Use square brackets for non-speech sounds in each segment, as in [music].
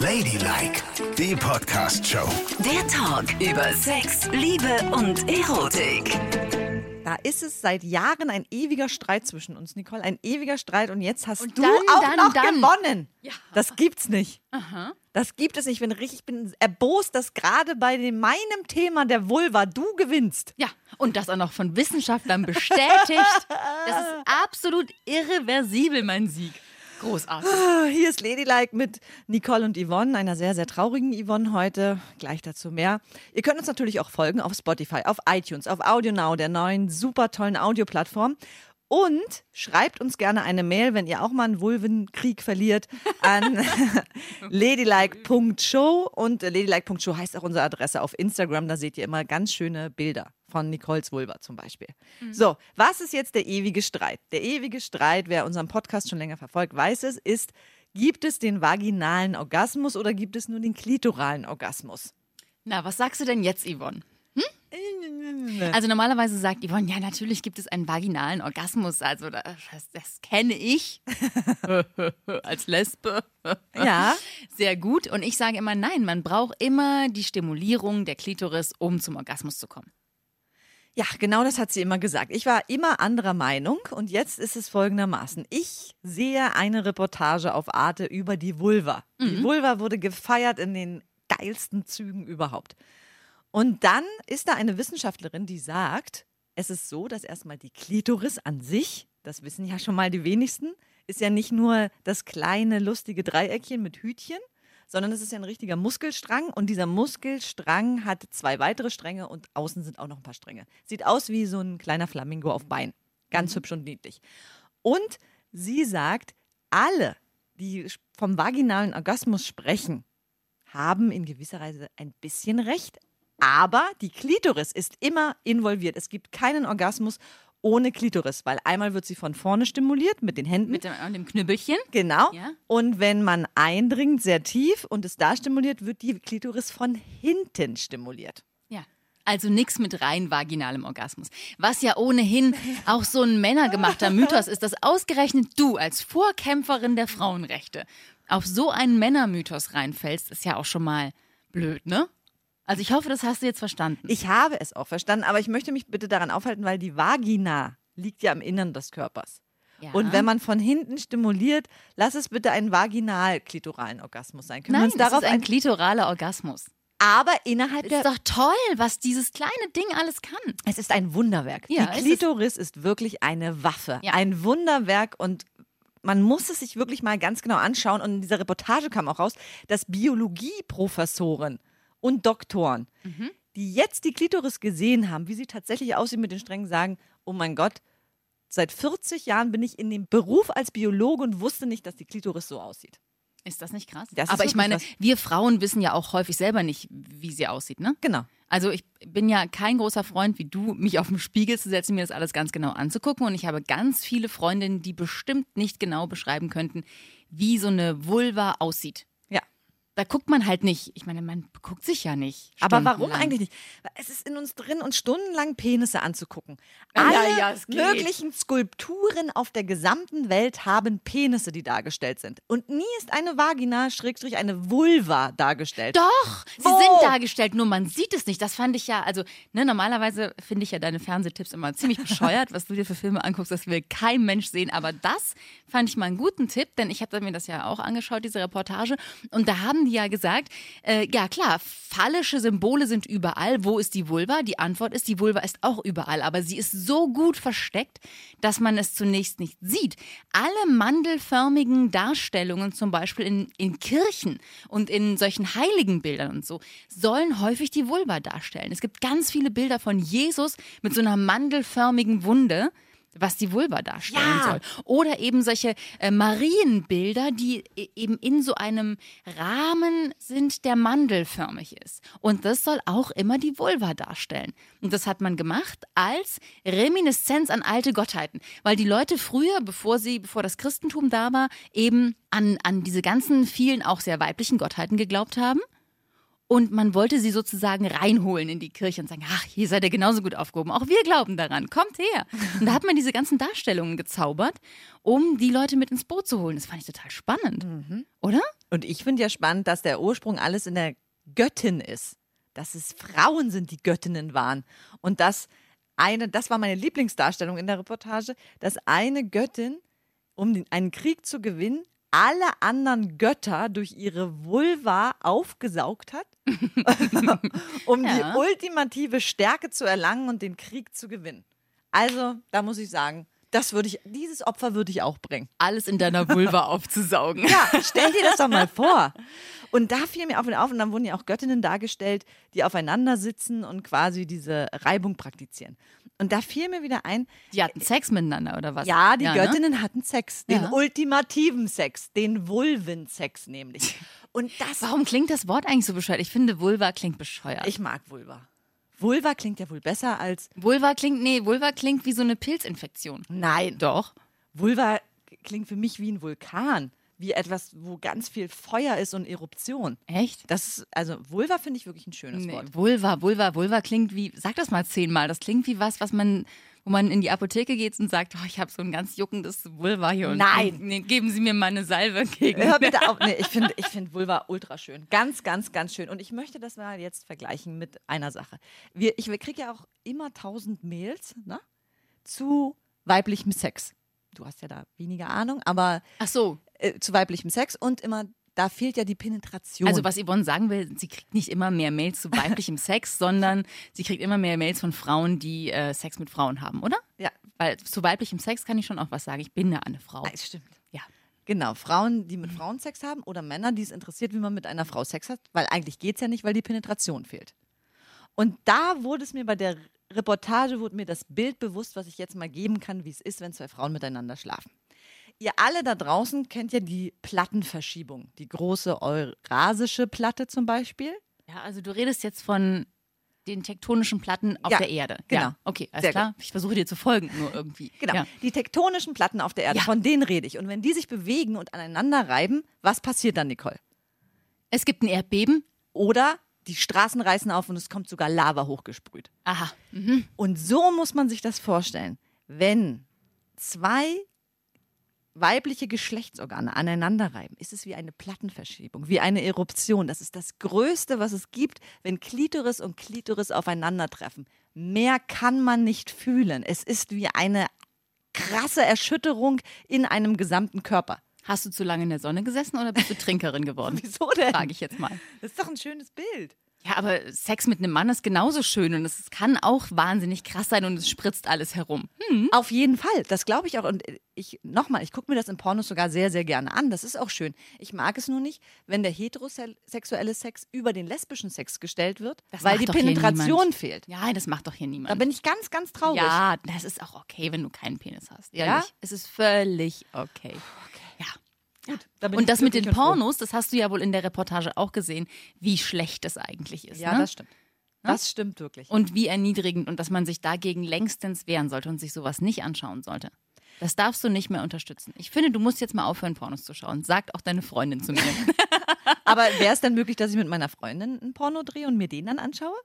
Ladylike, die Podcast-Show. Der Talk über Sex, Liebe und Erotik. Da ist es seit Jahren ein ewiger Streit zwischen uns, Nicole. Ein ewiger Streit und jetzt hast Und du dann, auch dann, noch dann. gewonnen. Ja. Das gibt's nicht. Aha. Das gibt es nicht. Ich bin richtig, ich bin erbost, dass gerade bei dem, meinem Thema der Vulva du gewinnst. Ja, und das auch noch von Wissenschaftlern bestätigt. Das ist [laughs] absolut irreversibel, mein Sieg. Großartig. Ah, Hier ist Ladylike mit Nicole und Yvonne, einer sehr, sehr traurigen Yvonne heute. Gleich dazu mehr. Ihr könnt uns natürlich auch folgen auf Spotify, auf iTunes, auf AudioNow, der neuen super tollen Audioplattform. Und schreibt uns gerne eine Mail, wenn ihr auch mal einen Vulvenkrieg verliert, an [laughs] ladylike.show. Und äh, ladylike.show heißt auch unsere Adresse auf Instagram. Da seht ihr immer ganz schöne Bilder von Nicoles Vulva zum Beispiel. So, was ist jetzt der ewige Streit? Der ewige Streit, wer unseren Podcast schon länger verfolgt, weiß es, ist, gibt es den vaginalen Orgasmus oder gibt es nur den klitoralen Orgasmus? Na, was sagst du denn jetzt, Yvonne? Also normalerweise sagt Yvonne, ja, natürlich gibt es einen vaginalen Orgasmus. Also das, das kenne ich [laughs] als Lesbe. Ja. Sehr gut. Und ich sage immer, nein, man braucht immer die Stimulierung der Klitoris, um zum Orgasmus zu kommen. Ja, genau das hat sie immer gesagt. Ich war immer anderer Meinung und jetzt ist es folgendermaßen. Ich sehe eine Reportage auf Arte über die Vulva. Die Vulva wurde gefeiert in den geilsten Zügen überhaupt. Und dann ist da eine Wissenschaftlerin, die sagt, es ist so, dass erstmal die Klitoris an sich, das wissen ja schon mal die wenigsten, ist ja nicht nur das kleine lustige Dreieckchen mit Hütchen, sondern es ist ja ein richtiger Muskelstrang und dieser Muskelstrang hat zwei weitere Stränge und außen sind auch noch ein paar Stränge. Sieht aus wie so ein kleiner Flamingo auf Bein. Ganz hübsch und niedlich. Und sie sagt, alle, die vom vaginalen Orgasmus sprechen, haben in gewisser Weise ein bisschen recht, aber die Klitoris ist immer involviert. Es gibt keinen Orgasmus ohne Klitoris, weil einmal wird sie von vorne stimuliert mit den Händen. Mit dem, und dem Knüppelchen. Genau. Ja. Und wenn man eindringt, sehr tief und es da stimuliert, wird die Klitoris von hinten stimuliert. Ja. Also nichts mit rein vaginalem Orgasmus. Was ja ohnehin auch so ein männergemachter [laughs] Mythos ist, dass ausgerechnet du als Vorkämpferin der Frauenrechte auf so einen Männermythos reinfällst, ist ja auch schon mal blöd, ne? Also ich hoffe, das hast du jetzt verstanden. Ich habe es auch verstanden, aber ich möchte mich bitte daran aufhalten, weil die Vagina liegt ja im Innern des Körpers. Ja. Und wenn man von hinten stimuliert, lass es bitte einen vaginal-klitoralen Orgasmus sein. Können wir Nein, uns das darauf ist ein klitoraler Orgasmus. Aber innerhalb Ist der doch toll, was dieses kleine Ding alles kann. Es ist ein Wunderwerk. Ja, die es ist- Klitoris ist, wirklich eine Waffe. Ja. Ein Wunderwerk und man muss es sich wirklich mal ganz genau anschauen. Und in dieser Reportage kam auch raus, dass Biologieprofessoren und Doktoren, Mhm. die jetzt die Klitoris gesehen haben, wie sie tatsächlich aussieht mit den Strängen, sagen, oh mein Gott, seit 40 Jahren bin ich in dem Beruf als Biologe und wusste nicht, dass die Klitoris so aussieht. Ist das nicht krass? Das Aber ich meine, was. wir Frauen wissen ja auch häufig selber nicht, wie sie aussieht, ne? Genau. Also ich bin ja kein großer Freund wie du, mich auf den Spiegel zu setzen, mir das alles ganz genau anzugucken. Und ich habe ganz viele Freundinnen, die bestimmt nicht genau beschreiben könnten, wie so eine Vulva aussieht. Ja. Da guckt man halt nicht. Ich meine, man guckt sich ja nicht. Aber warum eigentlich nicht? Es ist in uns drin, uns stundenlang Penisse anzugucken. Ja, Alle ja, es geht. möglichen Skulpturen auf der gesamten Welt haben Penisse, die dargestellt sind. Und nie ist eine Vagina, Schrägstrich, eine Vulva dargestellt. Doch, sie Wo? sind dargestellt, nur man sieht es nicht. Das fand ich ja, also ne, normalerweise finde ich ja deine Fernsehtipps immer ziemlich [laughs] bescheuert, was du dir für Filme anguckst, das will kein Mensch sehen. Aber das fand ich mal einen guten Tipp, denn ich habe mir das ja auch angeschaut, diese Reportage. Und da haben die ja gesagt, äh, ja klar, phallische Symbole sind überall. Wo ist die Vulva? Die Antwort ist, die Vulva ist auch überall, aber sie ist so gut versteckt, dass man es zunächst nicht sieht. Alle mandelförmigen Darstellungen, zum Beispiel in, in Kirchen und in solchen Heiligenbildern und so, sollen häufig die Vulva darstellen. Es gibt ganz viele Bilder von Jesus mit so einer mandelförmigen Wunde was die Vulva darstellen Ja. soll. Oder eben solche äh, Marienbilder, die e- eben in so einem Rahmen sind, der mandelförmig ist. Und das soll auch immer die Vulva darstellen. Und das hat man gemacht als Reminiszenz an alte Gottheiten. Weil die Leute früher, bevor sie, bevor das Christentum da war, eben an, an diese ganzen vielen auch sehr weiblichen Gottheiten geglaubt haben. Und man wollte sie sozusagen reinholen in die Kirche und sagen, ach, hier seid ihr genauso gut aufgehoben. Auch wir glauben daran. Kommt her. Und da hat man diese ganzen Darstellungen gezaubert, um die Leute mit ins Boot zu holen. Das fand ich total spannend. Oder? Und ich finde ja spannend, dass der Ursprung alles in der Göttin ist. Dass es Frauen sind, die Göttinnen waren. Und dass eine, das war meine Lieblingsdarstellung in der Reportage, dass eine Göttin, um den, einen Krieg zu gewinnen, alle anderen Götter durch ihre Vulva aufgesaugt hat, [laughs] um Ja. die ultimative Stärke zu erlangen und den Krieg zu gewinnen. Also, da muss ich sagen, das würde ich, dieses Opfer würde ich auch bringen. Alles in deiner Vulva aufzusaugen. Ja, [laughs] stell dir das doch mal vor. Und da fiel mir auf und auf, und dann wurden ja auch Göttinnen dargestellt, die aufeinander sitzen und quasi diese Reibung praktizieren. Und da fiel mir wieder ein, Die hatten Sex miteinander, oder was? ja, die ne? Göttinnen hatten Sex, den Ja. ultimativen Sex, den Vulvensex nämlich. [laughs] Und das, Warum klingt das Wort eigentlich so bescheuert? Ich finde, Vulva klingt bescheuert. ich mag Vulva. Vulva klingt ja wohl besser als, Vulva klingt, nee, Vulva klingt wie so eine Pilzinfektion. nein, Doch. Vulva klingt für mich wie ein Vulkan, wie etwas, wo ganz viel Feuer ist und Eruption. Echt? Das ist, also Vulva finde ich wirklich ein schönes Nee, Wort. Vulva, Vulva, Vulva klingt wie, sag das mal zehnmal, das klingt wie was, was man, wo man in die Apotheke geht und sagt, oh, ich habe so ein ganz juckendes Vulva hier. Und Nein. Nee, geben Sie mir mal eine Salbe gegen. Hör [laughs] bitte auf. Nee, ich finde ich find Vulva ultra schön. Ganz, ganz, ganz schön. Und ich möchte das mal jetzt vergleichen mit einer Sache. Wir, ich kriege ja auch immer tausend Mails ne, zu weiblichem Sex. Du hast ja da weniger Ahnung, aber Ach so, äh, zu weiblichem Sex und immer, da fehlt ja die Penetration. also was Yvonne sagen will, sie kriegt nicht immer mehr Mails zu weiblichem [laughs] Sex, sondern sie kriegt immer mehr Mails von Frauen, die äh, Sex mit Frauen haben, oder? Ja. Weil zu weiblichem Sex kann ich schon auch was sagen. Ich bin ja eine Frau. Nein, stimmt. Ja. Genau, Frauen, die mit Frauen Sex haben oder Männer, die es interessiert, wie man mit einer Frau Sex hat, weil eigentlich geht es ja nicht, weil die Penetration fehlt. Und da wurde es mir bei der Reportage, wurde mir das Bild bewusst, was ich jetzt mal geben kann, wie es ist, wenn zwei Frauen miteinander schlafen. Ihr alle da draußen kennt ja die Plattenverschiebung, die große eurasische Platte zum Beispiel. Ja, also du redest jetzt von den tektonischen Platten auf Ja, der Erde. genau. Ja, okay, alles Sehr klar. Ich versuche dir zu folgen, nur irgendwie. Genau, Ja. die tektonischen Platten auf der Erde, von denen rede ich. Und wenn die sich bewegen und aneinander reiben, was passiert dann, Nicole? Es gibt ein Erdbeben. Oder die Straßen reißen auf und es kommt sogar Lava hochgesprüht. Aha. Und so muss man sich das vorstellen. Wenn zwei weibliche Geschlechtsorgane aneinander reiben, ist es wie eine Plattenverschiebung, wie eine Eruption. Das ist das Größte, was es gibt, wenn Klitoris und Klitoris aufeinandertreffen. Mehr kann man nicht fühlen. Es ist wie eine krasse Erschütterung in einem gesamten Körper. Hast du zu lange in der Sonne gesessen oder bist du Trinkerin geworden? [laughs] Wieso denn? Frage ich jetzt mal. Das ist doch ein schönes Bild. Ja, aber Sex mit einem Mann ist genauso schön und es kann auch wahnsinnig krass sein und es spritzt alles herum. Hm. Auf jeden Fall, das glaube ich auch. Und ich nochmal, ich gucke mir das in Pornos sogar sehr, sehr gerne an. Das ist auch schön. Ich mag es nur nicht, wenn der heterosexuelle Sex über den lesbischen Sex gestellt wird, Das weil die Penetration fehlt. Ja, das macht doch hier niemand. Da bin ich ganz, ganz traurig. ja, das ist auch okay, wenn du keinen Penis hast. Ja? Ehrlich. Es ist völlig okay. Ja. Gut, da Und das mit den. Pornos, das hast du ja wohl in der Reportage auch gesehen, wie schlecht das eigentlich ist. Ja, ne? das stimmt. Das stimmt wirklich. Und wie erniedrigend und dass man sich dagegen längstens wehren sollte und sich sowas nicht anschauen sollte. Das darfst du nicht mehr unterstützen. Ich finde, du musst jetzt mal aufhören, Pornos zu schauen. Sagt auch deine Freundin zu mir. [laughs] Aber wäre es dann möglich, dass ich mit meiner Freundin ein Porno drehe und mir den dann anschaue?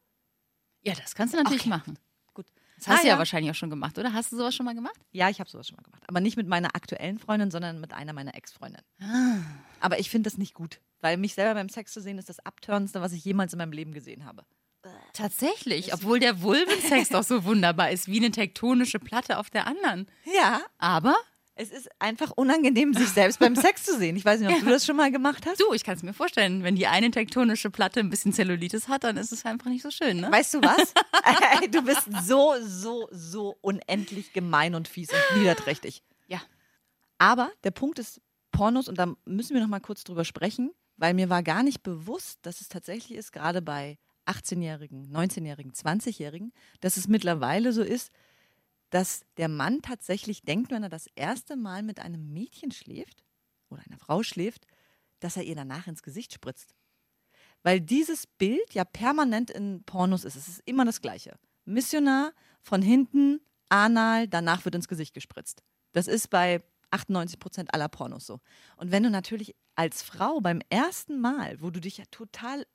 ja, das kannst du natürlich Okay. machen. Gut. Das hast Ah, du ja. ja. wahrscheinlich auch schon gemacht, oder? Hast du sowas schon mal gemacht? Ja, ich habe sowas schon mal gemacht. Aber nicht mit meiner aktuellen Freundin, sondern mit einer meiner Ex-Freundinnen. Ah. Aber ich finde das nicht gut, weil mich selber beim Sex zu sehen, ist das Abtörnendste, was ich jemals in meinem Leben gesehen habe. Tatsächlich, obwohl der Vulvensex doch so wunderbar ist, wie eine tektonische Platte auf der anderen. Ja, Aber Es ist einfach unangenehm, sich selbst beim Sex zu sehen. Ich weiß nicht, ob du das schon mal gemacht hast. du, ich kann es mir vorstellen, wenn die eine tektonische Platte ein bisschen Zellulitis hat, dann ist es einfach nicht so schön, ne? Weißt du was? [laughs] du bist so, so, so unendlich gemein und fies und niederträchtig. Ja. Aber der Punkt ist Pornos, und da müssen wir noch mal kurz drüber sprechen, weil mir war gar nicht bewusst, dass es tatsächlich ist, gerade bei 18-Jährigen, 19-Jährigen, 20-Jährigen, dass es mittlerweile so ist, dass der Mann tatsächlich denkt, wenn er das erste Mal mit einem Mädchen schläft oder einer Frau schläft, dass er ihr danach ins Gesicht spritzt. Weil dieses Bild ja permanent in Pornos ist. Es ist immer das Gleiche. Missionar von hinten, anal, danach wird ins Gesicht gespritzt. Das ist bei 98 Prozent aller Pornos so. Und wenn du natürlich als Frau beim ersten Mal, wo du dich ja total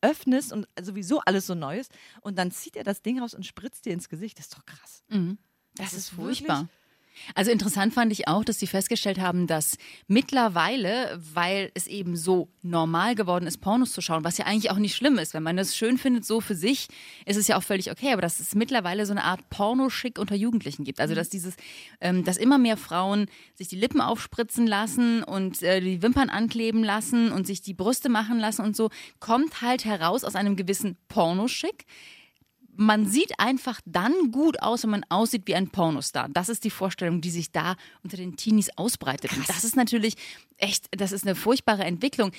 öffnest und sowieso alles so neu ist und dann zieht er das Ding raus und spritzt dir ins Gesicht. Das ist doch krass. Mhm. Das, Das ist furchtbar. Also interessant fand ich auch, dass sie festgestellt haben, dass mittlerweile, weil es eben so normal geworden ist, Pornos zu schauen, was ja eigentlich auch nicht schlimm ist, wenn man das schön findet, so für sich, ist es ja auch völlig okay, aber dass es mittlerweile so eine Art Pornoschick unter Jugendlichen gibt. Also dass dieses, ähm, dass immer mehr Frauen sich die Lippen aufspritzen lassen und äh, die Wimpern ankleben lassen und sich die Brüste machen lassen und so, kommt halt heraus aus einem gewissen Pornoschick man sieht einfach dann gut aus, wenn man aussieht wie ein Pornostar. Das ist die Vorstellung, die sich da unter den Teenies ausbreitet. Und das ist natürlich echt, das ist eine furchtbare Entwicklung.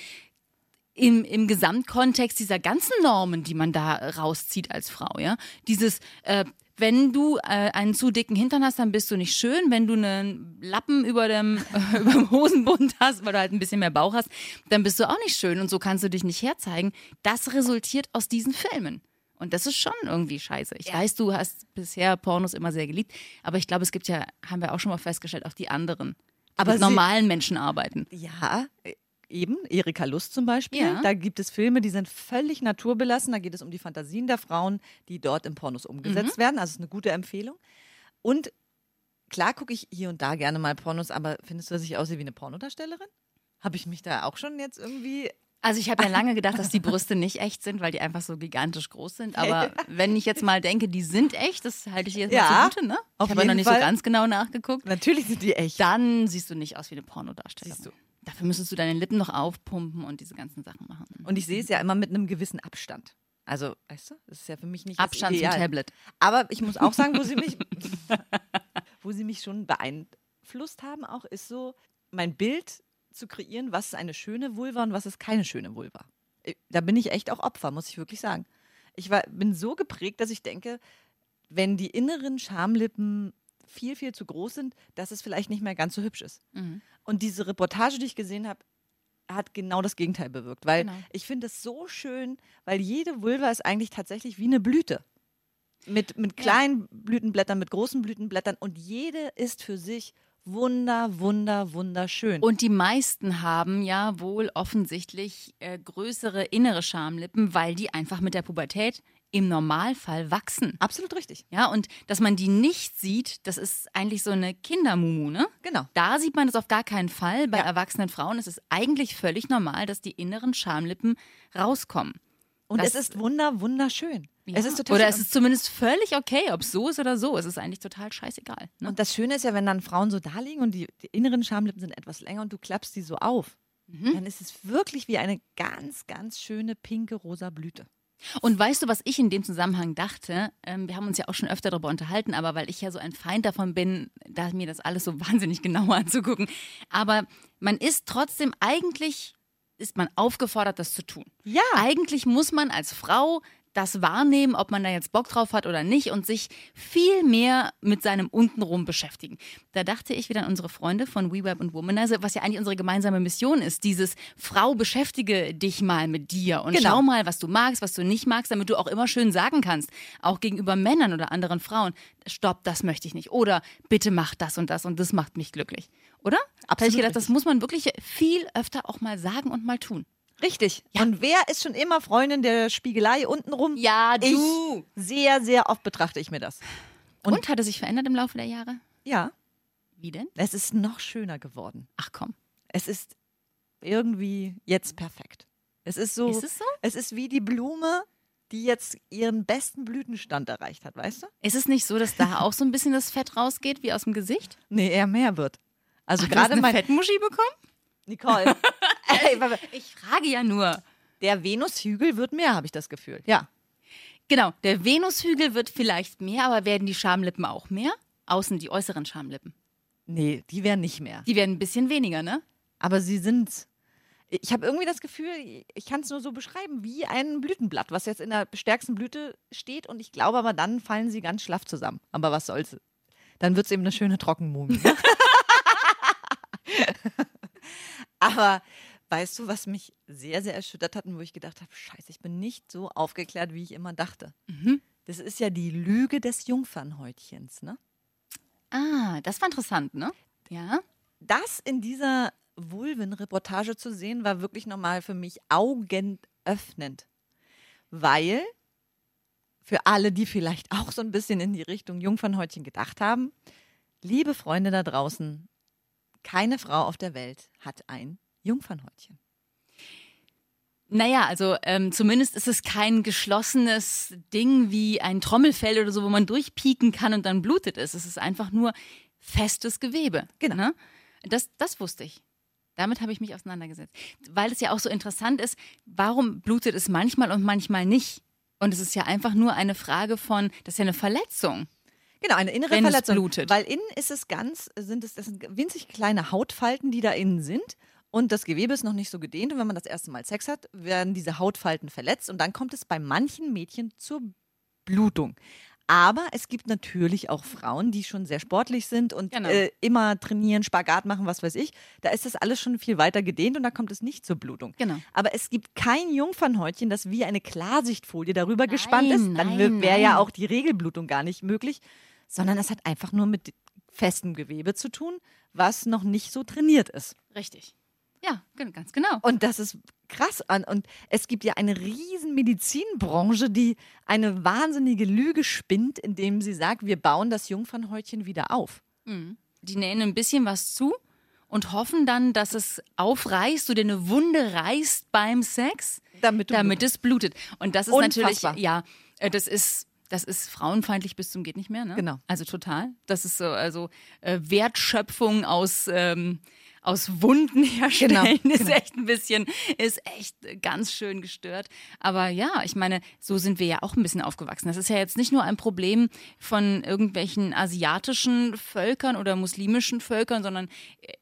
Im, Im Gesamtkontext dieser ganzen Normen, die man da rauszieht als Frau, ja. Dieses, äh, wenn du äh, einen zu dicken Hintern hast, dann bist du nicht schön. Wenn du einen Lappen über dem, äh, [laughs] über dem Hosenbund hast, weil du halt ein bisschen mehr Bauch hast, dann bist du auch nicht schön und so kannst du dich nicht herzeigen. Das resultiert aus diesen Filmen. Und das ist schon irgendwie scheiße. Ich weiß, du hast bisher Pornos immer sehr geliebt, aber ich glaube, es gibt ja, haben wir auch schon mal festgestellt, auch die anderen, Aber mit normalen Menschen arbeiten. Ja, äh, eben. Erika Lust zum Beispiel. Ja. Da gibt es Filme, die sind völlig naturbelassen. Da geht es um die Fantasien der Frauen, die dort in Pornos umgesetzt werden. Also es ist eine gute Empfehlung. Und klar gucke ich hier und da gerne mal Pornos, aber findest du, dass ich aussehe wie eine Pornodarstellerin? Habe ich mich da auch schon jetzt irgendwie. Also ich habe ja lange gedacht, dass die [laughs] Brüste nicht echt sind, weil die einfach so gigantisch groß sind. Aber wenn ich jetzt mal denke, die sind echt, das halte ich jetzt Ja, mal zugute, ne? Ich habe ja noch nicht Fall. so ganz genau nachgeguckt. Natürlich sind die echt. Dann siehst du nicht aus wie eine Pornodarstellerin. Siehst du. Dafür müsstest du deine Lippen noch aufpumpen und diese ganzen Sachen machen. Und ich sehe es ja immer mit einem gewissen Abstand. Also, weißt du, das ist ja für mich nicht Abstand zum. Tablet. Aber ich muss auch sagen, wo sie mich, [laughs] wo sie mich schon beeinflusst haben, auch ist so mein Bild zu kreieren, was ist eine schöne Vulva und was ist keine schöne Vulva. Äh, Da bin ich echt auch Opfer, muss ich wirklich sagen. Ich war, bin so geprägt, dass ich denke, wenn die inneren Schamlippen viel, viel zu groß sind, dass es vielleicht nicht mehr ganz so hübsch ist. Mhm. Und diese Reportage, die ich gesehen habe, hat genau das Gegenteil bewirkt. Weil Genau. ich finde es so schön, weil jede Vulva ist eigentlich tatsächlich wie eine Blüte. Mit, mit kleinen Blütenblättern, mit großen Blütenblättern und jede ist für sich wunder, wunder, wunderschön. Und die meisten haben ja wohl offensichtlich äh, größere innere Schamlippen, weil die einfach mit der Pubertät im Normalfall wachsen. Absolut richtig. Ja, und dass man die nicht sieht, das ist eigentlich so eine Kindermumu, ne? Genau. Da sieht man das auf gar keinen Fall. Bei Ja. erwachsenen Frauen ist es eigentlich völlig normal, dass die inneren Schamlippen rauskommen. Und Das- es ist wunder, wunderschön. Ja. Es ist total oder es ist zumindest völlig okay, ob es so ist oder so. Es ist eigentlich total scheißegal. Ne? Und das Schöne ist ja, wenn dann Frauen so da liegen und die, die inneren Schamlippen sind etwas länger und du klappst die so auf, Mhm. dann ist es wirklich wie eine ganz, ganz schöne pinke rosa Blüte. Und weißt du, was ich in dem Zusammenhang dachte? Ähm, wir haben uns ja auch schon öfter darüber unterhalten, aber weil ich ja so ein Feind davon bin, da mir das alles so [laughs] wahnsinnig genau anzugucken. Aber man ist trotzdem eigentlich, ist man aufgefordert, das zu tun. Ja. Eigentlich muss man als Frau das wahrnehmen, ob man da jetzt Bock drauf hat oder nicht und sich viel mehr mit seinem Untenrum beschäftigen. Da dachte ich wieder an unsere Freunde von WeWeb und Womanizer, was ja eigentlich unsere gemeinsame Mission ist. Dieses Frau, beschäftige dich mal mit dir und Genau. schau mal, was du magst, was du nicht magst, damit du auch immer schön sagen kannst, auch gegenüber Männern oder anderen Frauen, stopp, das möchte ich nicht. Oder bitte mach das und das und das macht mich glücklich. Oder? Habe ich Absolut gedacht, das muss man wirklich viel öfter auch mal sagen und mal tun. Richtig. Und wer ist schon immer Freundin der Spiegelei untenrum? Ja, Ich sehr, sehr oft betrachte ich mir das. Und, hat es sich verändert im Laufe der Jahre? Ja, Wie denn? es ist noch schöner geworden. Ach komm. Es ist irgendwie jetzt perfekt. Es ist so, Ist es so? es ist wie die Blume, die jetzt ihren besten Blütenstand erreicht hat, weißt du? Ist es nicht so, dass da auch so ein bisschen das Fett rausgeht, wie aus dem Gesicht? Nee, eher mehr wird. Also du gerade eine mein Fettmuschi bekommen? Nicole. [laughs] Warte, Ich frage ja nur. der Venushügel wird mehr, habe ich das Gefühl. Ja. Genau, der Venushügel wird vielleicht mehr, aber werden die Schamlippen auch mehr? Außen die äußeren Schamlippen. Nee, die werden nicht mehr. Die werden ein bisschen weniger, ne? Aber sie sind. Ich habe irgendwie das Gefühl, ich kann es nur so beschreiben, wie ein Blütenblatt, was jetzt in der stärksten Blüte steht. Und ich glaube aber, dann fallen sie ganz schlaff zusammen. Aber was soll's. Dann wird es eben eine schöne Trockenmumie. [laughs] [laughs] aber weißt du, was mich sehr, sehr erschüttert hat und wo ich gedacht habe, scheiße, ich bin nicht so aufgeklärt, wie ich immer dachte. Das ist ja die Lüge des Jungfernhäutchens, ne? Ah, das war interessant, ne? Ja. das in dieser Vulven-Reportage zu sehen, war wirklich nochmal für mich augenöffnend. weil für alle, die vielleicht auch so ein bisschen in die Richtung Jungfernhäutchen gedacht haben, liebe Freunde da draußen, keine Frau auf der Welt hat ein Jungfernhäutchen. Naja, also ähm, zumindest ist es kein geschlossenes Ding wie ein Trommelfell oder so, wo man durchpieken kann und dann blutet es. Es ist einfach nur festes Gewebe. Genau. Ne? Das, das wusste ich. Damit habe ich mich auseinandergesetzt. Weil es ja auch so interessant ist, warum blutet es manchmal und manchmal nicht? Und es ist ja einfach nur eine Frage von, das ist ja eine Verletzung. Genau, eine innere Wenn es Verletzung. blutet. Weil innen ist es ganz, sind es das sind winzig kleine Hautfalten, die da innen sind. Und das Gewebe ist noch nicht so gedehnt. Und wenn man das erste Mal Sex hat, werden diese Hautfalten verletzt. Und dann kommt es bei manchen Mädchen zur Blutung. Aber es gibt natürlich auch Frauen, die schon sehr sportlich sind und Genau. äh, immer trainieren, Spagat machen, was weiß ich. Da ist das alles schon viel weiter gedehnt und da kommt es nicht zur Blutung. Genau. Aber es gibt kein Jungfernhäutchen, das wie eine Klarsichtfolie darüber gespannt ist. Dann nein, wäre ja nein. auch die Regelblutung gar nicht möglich, sondern es hat einfach nur mit festem Gewebe zu tun, was noch nicht so trainiert ist. Richtig. Ja, ganz genau. Und das ist krass. an. Und es gibt ja eine riesen Medizinbranche, die eine wahnsinnige Lüge spinnt, indem sie sagt, wir bauen das Jungfernhäutchen wieder auf. Die nähen ein bisschen was zu und hoffen dann, dass es aufreißt oder eine Wunde reißt beim Sex, Damit damit es blutet. Und das ist Unfassbar. natürlich, ja, äh, das ist. Das ist frauenfeindlich bis zum geht nicht mehr, ne? Genau. Also total. Das ist so, also äh, Wertschöpfung aus ähm, aus Wunden [laughs] herstellen Genau, ist genau. echt ein bisschen, ist echt ganz schön gestört. Aber ja, ich meine, so sind wir ja auch ein bisschen aufgewachsen. Das ist ja jetzt nicht nur ein Problem von irgendwelchen asiatischen Völkern oder muslimischen Völkern, sondern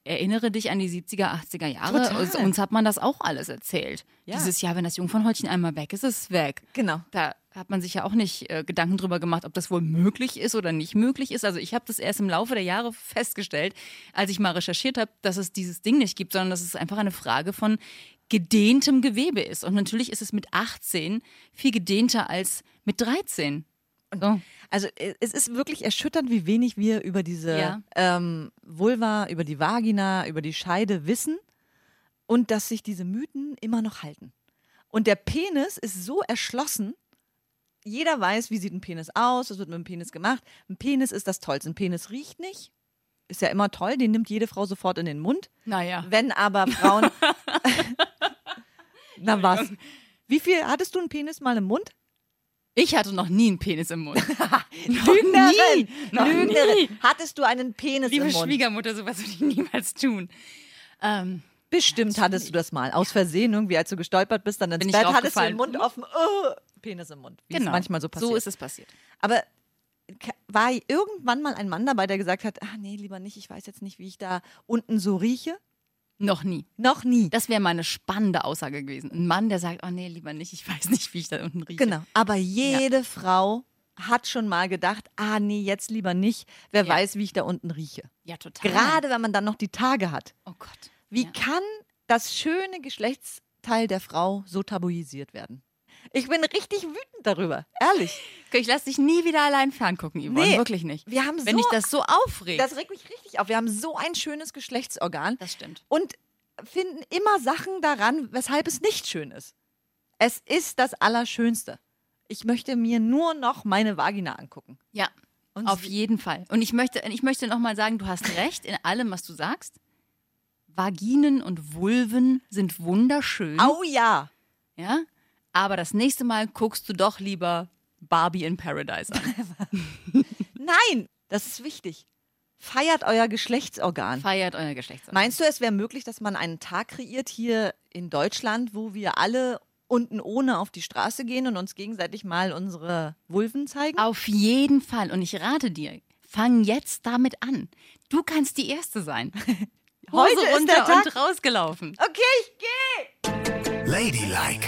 erinnere dich an die 70er, 80er Jahre. Total. Uns- hat man das auch alles erzählt. Ja. Dieses Jahr, wenn das Jungfernhäutchen einmal weg ist, ist es weg. Genau. Da hat man sich ja auch nicht äh, Gedanken drüber gemacht, ob das wohl möglich ist oder nicht möglich ist. Also ich habe das erst im Laufe der Jahre festgestellt, als ich mal recherchiert habe, dass es dieses Ding nicht gibt, sondern dass es einfach eine Frage von gedehntem Gewebe ist. Und natürlich ist es mit 18 viel gedehnter als mit 13. So. Also äh, es ist wirklich erschütternd, wie wenig wir über diese Ja. ähm, Vulva, über die Vagina, über die Scheide wissen und dass sich diese Mythen immer noch halten. Und der Penis ist so erschlossen, jeder weiß, wie sieht ein Penis aus, was wird mit dem Penis gemacht. Ein Penis ist das Tollste. Ein Penis riecht nicht. Ist ja immer toll, den nimmt jede Frau sofort in den Mund. Naja. Wenn aber Frauen. [laughs] [laughs] Na was? Wie viel hattest du einen Penis mal im Mund? Ich hatte noch nie einen Penis im Mund. [laughs] Lügnerin! Noch nie. Lügnerin! Hattest du einen Penis Liebe im Mund? Schwiegermutter, sowas würde ich niemals tun. Ähm, Bestimmt hattest du das mal. Aus Versehen, irgendwie, als du gestolpert bist, dann ins Bin Bett, hattest du den. Mund offen, oh, Penis im Mund. Wie es manchmal so passiert. Genau. So ist es passiert. Aber war irgendwann mal ein Mann dabei, der gesagt hat, ach nee, lieber nicht, ich weiß jetzt nicht, wie ich da unten so rieche? Noch nie. Noch nie. Das wäre mal eine spannende Aussage gewesen. Ein Mann, der sagt, oh nee, lieber nicht, ich weiß nicht, wie ich da unten rieche. Genau. Aber jede Frau hat schon mal gedacht, ah nee, jetzt lieber nicht. Wer Ja. weiß, wie ich da unten rieche. Ja, total. Gerade wenn man dann noch die Tage hat. Oh Gott. Wie Ja. kann das schöne Geschlechtsteil der Frau so tabuisiert werden? Ich bin richtig wütend darüber, ehrlich. Ich lasse dich nie wieder allein ferngucken, Yvonne. Nee, Wirklich nicht. wir haben Wenn so- dich das so aufregt. Das regt mich richtig auf. Wir haben so ein schönes Geschlechtsorgan das stimmt. und finden immer Sachen daran, weshalb es nicht schön ist. Es ist das Allerschönste. Ich möchte mir nur noch meine Vagina angucken. Ja, Und auf jeden Fall. Und ich möchte, ich möchte nochmal sagen, du hast recht in allem, was du sagst. Vaginen und Vulven sind wunderschön. Au ja! Ja? Aber das nächste Mal guckst du doch lieber Barbie in Paradise an. [laughs] Nein, das ist wichtig. Feiert euer Geschlechtsorgan. Feiert euer Geschlechtsorgan. Meinst du, es wäre möglich, dass man einen Tag kreiert hier in Deutschland, wo wir alle unten ohne auf die Straße gehen und uns gegenseitig mal unsere Vulven zeigen? Auf jeden Fall. Und ich rate dir, fang jetzt damit an. Du kannst die Erste sein. [laughs] Hose Heute ist runter der Tag. und rausgelaufen. Okay, ich gehe! Ladylike,